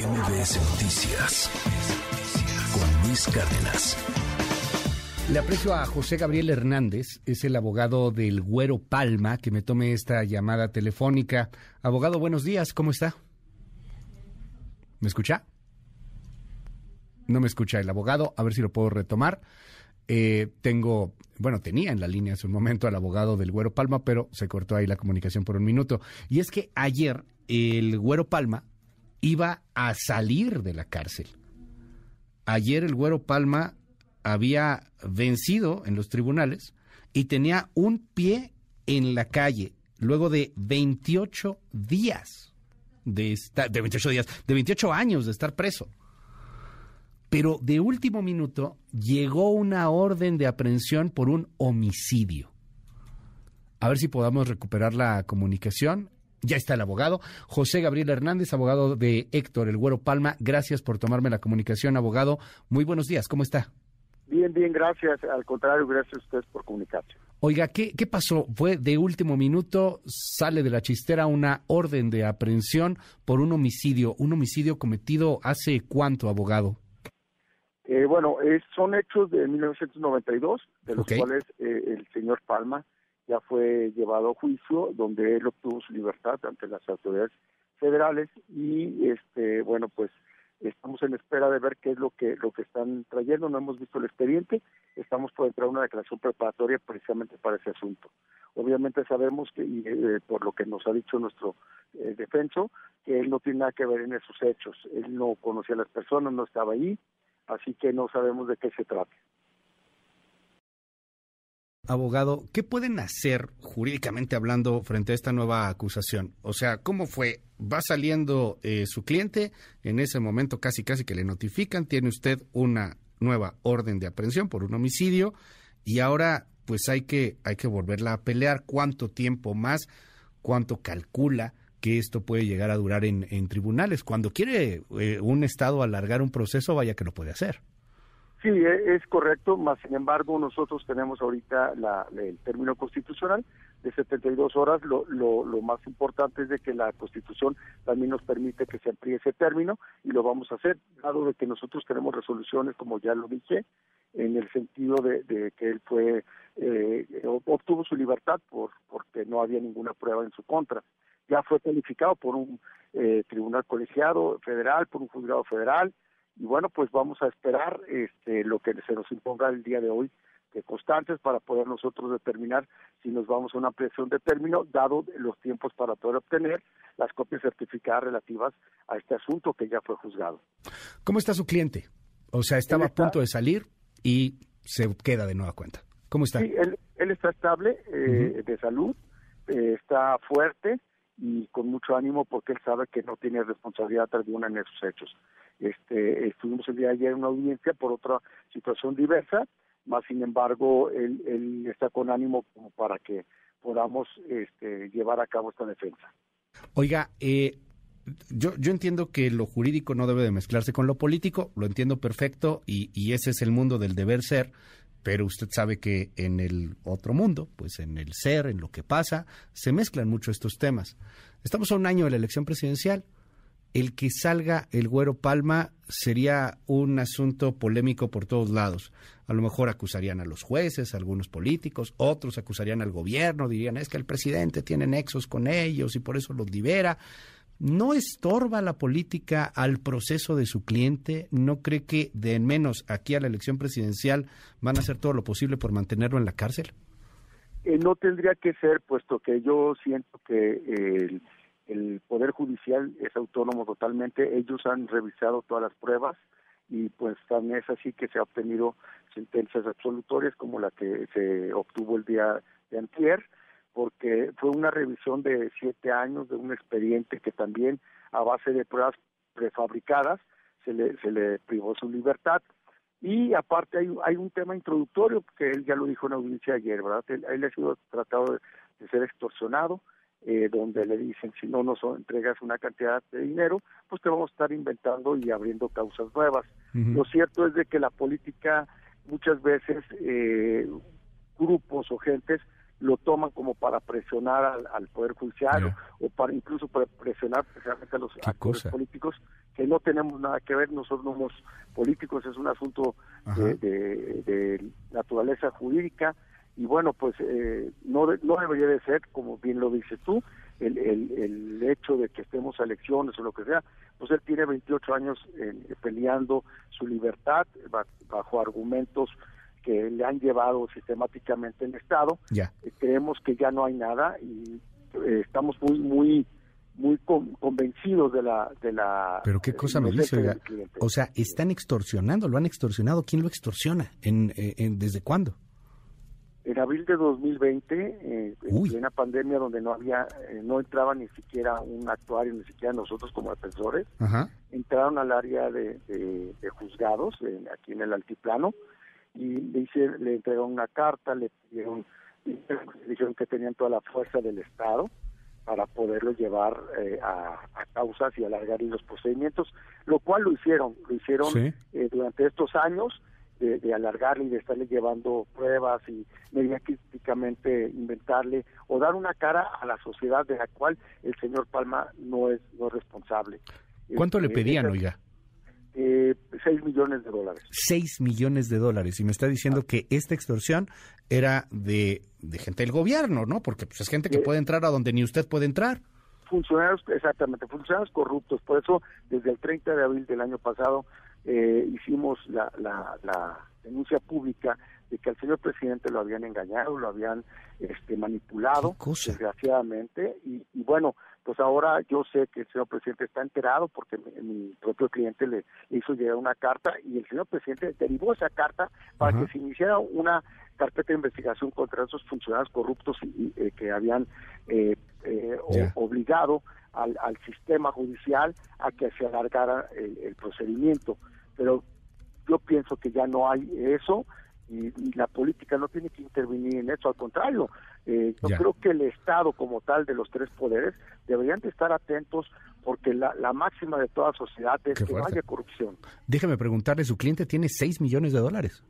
MBS Noticias con Luis Cárdenas. Le aprecio a José Gabriel Hernández, es el abogado del Güero Palma, que me tome esta llamada telefónica. Abogado, buenos días, ¿cómo está? ¿Me escucha? No me escucha el abogado, a ver si lo puedo retomar. Eh, tengo, bueno, tenía en la línea hace un momento al abogado del Güero Palma, pero se cortó ahí la comunicación por un minuto. Y es que ayer el Güero Palma iba a salir de la cárcel. Ayer el Güero Palma había vencido en los tribunales y tenía un pie en la calle luego de 28 días de estar, de 28 días, de 28 años de estar preso. Pero de último minuto llegó una orden de aprehensión por un homicidio. A ver si podamos recuperar la comunicación. Ya está el abogado. José Gabriel Hernández, abogado de Héctor El Güero Palma. Gracias por tomarme la comunicación, abogado. Muy buenos días. ¿Cómo está? Bien, bien, gracias. Al contrario, gracias a ustedes por comunicarse. Oiga, ¿qué, ¿qué pasó? Fue de último minuto, sale de la chistera una orden de aprehensión por un homicidio. ¿Un homicidio cometido hace cuánto, abogado? Eh, bueno, son hechos de 1992, de los cuales eh, el señor Palma ya fue llevado a juicio, donde él obtuvo su libertad ante las autoridades federales y, este, bueno, pues estamos en espera de ver qué es lo que lo que están trayendo. No hemos visto el expediente, estamos por entrar a una declaración preparatoria precisamente para ese asunto. Obviamente sabemos que, y, eh, por lo que nos ha dicho nuestro eh, defenso, que él no tiene nada que ver en esos hechos. Él no conocía a las personas, no estaba ahí, así que no sabemos de qué se trata abogado, ¿qué pueden hacer jurídicamente hablando frente a esta nueva acusación? O sea, ¿cómo fue? Va saliendo eh, su cliente, en ese momento casi casi que le notifican, tiene usted una nueva orden de aprehensión por un homicidio y ahora pues hay que, hay que volverla a pelear. ¿Cuánto tiempo más? ¿Cuánto calcula? que esto puede llegar a durar en, tribunales. Cuando quiere eh, un Estado alargar un proceso, vaya que lo puede hacer. Sí, e, es correcto, más sin embargo nosotros tenemos ahorita el término constitucional de 72 horas. Lo, lo, lo más importante es de que la Constitución también nos permite que se amplíe ese término y lo vamos a hacer, dado de que nosotros tenemos resoluciones, como ya lo dije, en el sentido de, que él fue eh, obtuvo su libertad por porque no había ninguna prueba en su contra. Ya fue calificado por un eh, tribunal colegiado federal, por un juzgado federal y bueno, pues vamos a esperar este, lo que se nos imponga el día de hoy de constantes para poder nosotros determinar si nos vamos a una ampliación de término, dado los tiempos para poder obtener las copias certificadas relativas a este asunto que ya fue juzgado. ¿Cómo está su cliente? O sea, estaba a punto de salir y se queda de nueva cuenta. ¿Cómo está? Sí, él, está estable eh, de salud, eh, está fuerte y con mucho ánimo porque él sabe que no tiene responsabilidad alguna en esos hechos. Este, estuvimos el día de ayer en una audiencia por otra situación diversa, más sin embargo él, él está con ánimo como para que podamos este, llevar a cabo esta defensa. Oiga, eh, yo, yo entiendo que lo jurídico no debe de mezclarse con lo político, lo entiendo perfecto y, y ese es el mundo del deber ser, pero usted sabe que en el otro mundo, pues en el ser, en lo que pasa, se mezclan mucho estos temas. Estamos a un año de la elección presidencial el que salga el Güero Palma sería un asunto polémico por todos lados. A lo mejor acusarían a los jueces, a algunos políticos, otros acusarían al gobierno, dirían es que el presidente tiene nexos con ellos y por eso los libera. ¿No estorba la política al proceso de su cliente? ¿No cree que de en menos aquí a la elección presidencial van a hacer todo lo posible por mantenerlo en la cárcel? Eh, no tendría que ser, puesto que yo siento que el el Poder Judicial es autónomo totalmente, ellos han revisado todas las pruebas y pues también es así que se ha obtenido sentencias absolutorias como la que se obtuvo el día de antier, porque fue una revisión de siete años de un expediente que también a base de pruebas prefabricadas se le, se le privó su libertad. Y aparte hay, hay un tema introductorio que él ya lo dijo en audiencia ayer, ¿verdad? Él, él ha sido tratado de ser extorsionado, eh, donde le dicen si no nos entregas una cantidad de dinero, pues te vamos a estar inventando y abriendo causas nuevas. Lo cierto es de que la política muchas veces eh, grupos o gentes lo toman como para presionar al, Poder Judicial o, para incluso para presionar precisamente a los actores políticos que no tenemos nada que ver, nosotros no somos políticos, es un asunto de, naturaleza jurídica y bueno, pues eh, no, no debería de ser, como bien lo dices tú, el, el, hecho de que estemos a elecciones o lo que sea, pues él tiene 28 años peleando su libertad bajo argumentos que le han llevado sistemáticamente el Estado. Ya. Eh, creemos que ya no hay nada y eh, estamos muy muy muy convencidos de la de la Pero qué cosa me dice. O sea, están extorsionando, lo han extorsionado, ¿quién lo extorsiona? ¿En, eh, en desde cuándo? En abril de 2020, eh, en plena pandemia donde no había, no entraba ni siquiera un actuario, ni siquiera nosotros como defensores, entraron al área de, de, juzgados aquí en el altiplano y le, hice, le entregaron una carta, le pidieron, dijeron que tenían toda la fuerza del Estado para poderlo llevar eh, a, causas y alargar los procedimientos, lo cual lo hicieron, lo hicieron eh, durante estos años de, de, alargarle y de estarle llevando pruebas y mediáticamente inventarle o dar una cara a la sociedad de la cual el señor Palma no es, no es responsable. ¿Cuánto le este, pedían, oiga? eh, 6 millones de dólares. 6 millones de dólares. Y me está diciendo que esta extorsión era de, de gente del gobierno, ¿no? Porque pues, es gente que puede entrar a donde ni usted puede entrar. Funcionarios, exactamente, funcionarios corruptos. Por eso, desde el 30 de abril del año pasado, eh, hicimos la, la, la denuncia pública de que al señor presidente lo habían engañado, lo habían este, manipulado, desgraciadamente, y, y, bueno, pues ahora yo sé que el señor presidente está enterado porque mi, propio cliente le, hizo llegar una carta y el señor presidente derivó esa carta para que se iniciara una carpeta de investigación contra esos funcionarios corruptos y, eh, que habían eh, eh, obligado al, al, sistema judicial a que se alargara el, el procedimiento. Pero yo pienso que ya no hay eso y, la política no tiene que intervenir en eso, al contrario, eh, yo creo que el Estado como tal de los tres poderes deberían de estar atentos porque la, máxima de toda sociedad es que no haya corrupción. Déjeme preguntarle, ¿su cliente tiene 6 millones de dólares?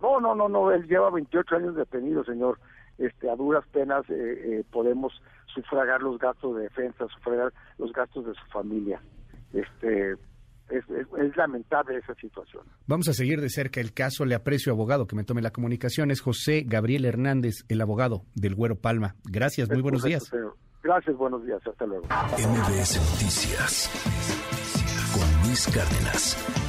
No, no, no, no, él lleva 28 años detenido, señor. Este, a duras penas eh, eh, podemos sufragar los gastos de defensa, sufragar los gastos de su familia. Este, es, lamentable esa situación. Vamos a seguir de cerca el caso. Le aprecio, abogado, que me tome la comunicación. Es José Gabriel Hernández, el abogado del Güero Palma. Gracias, muy buenos días. Gracias, buenos días. Hasta luego. MBS Noticias con Luis Cárdenas.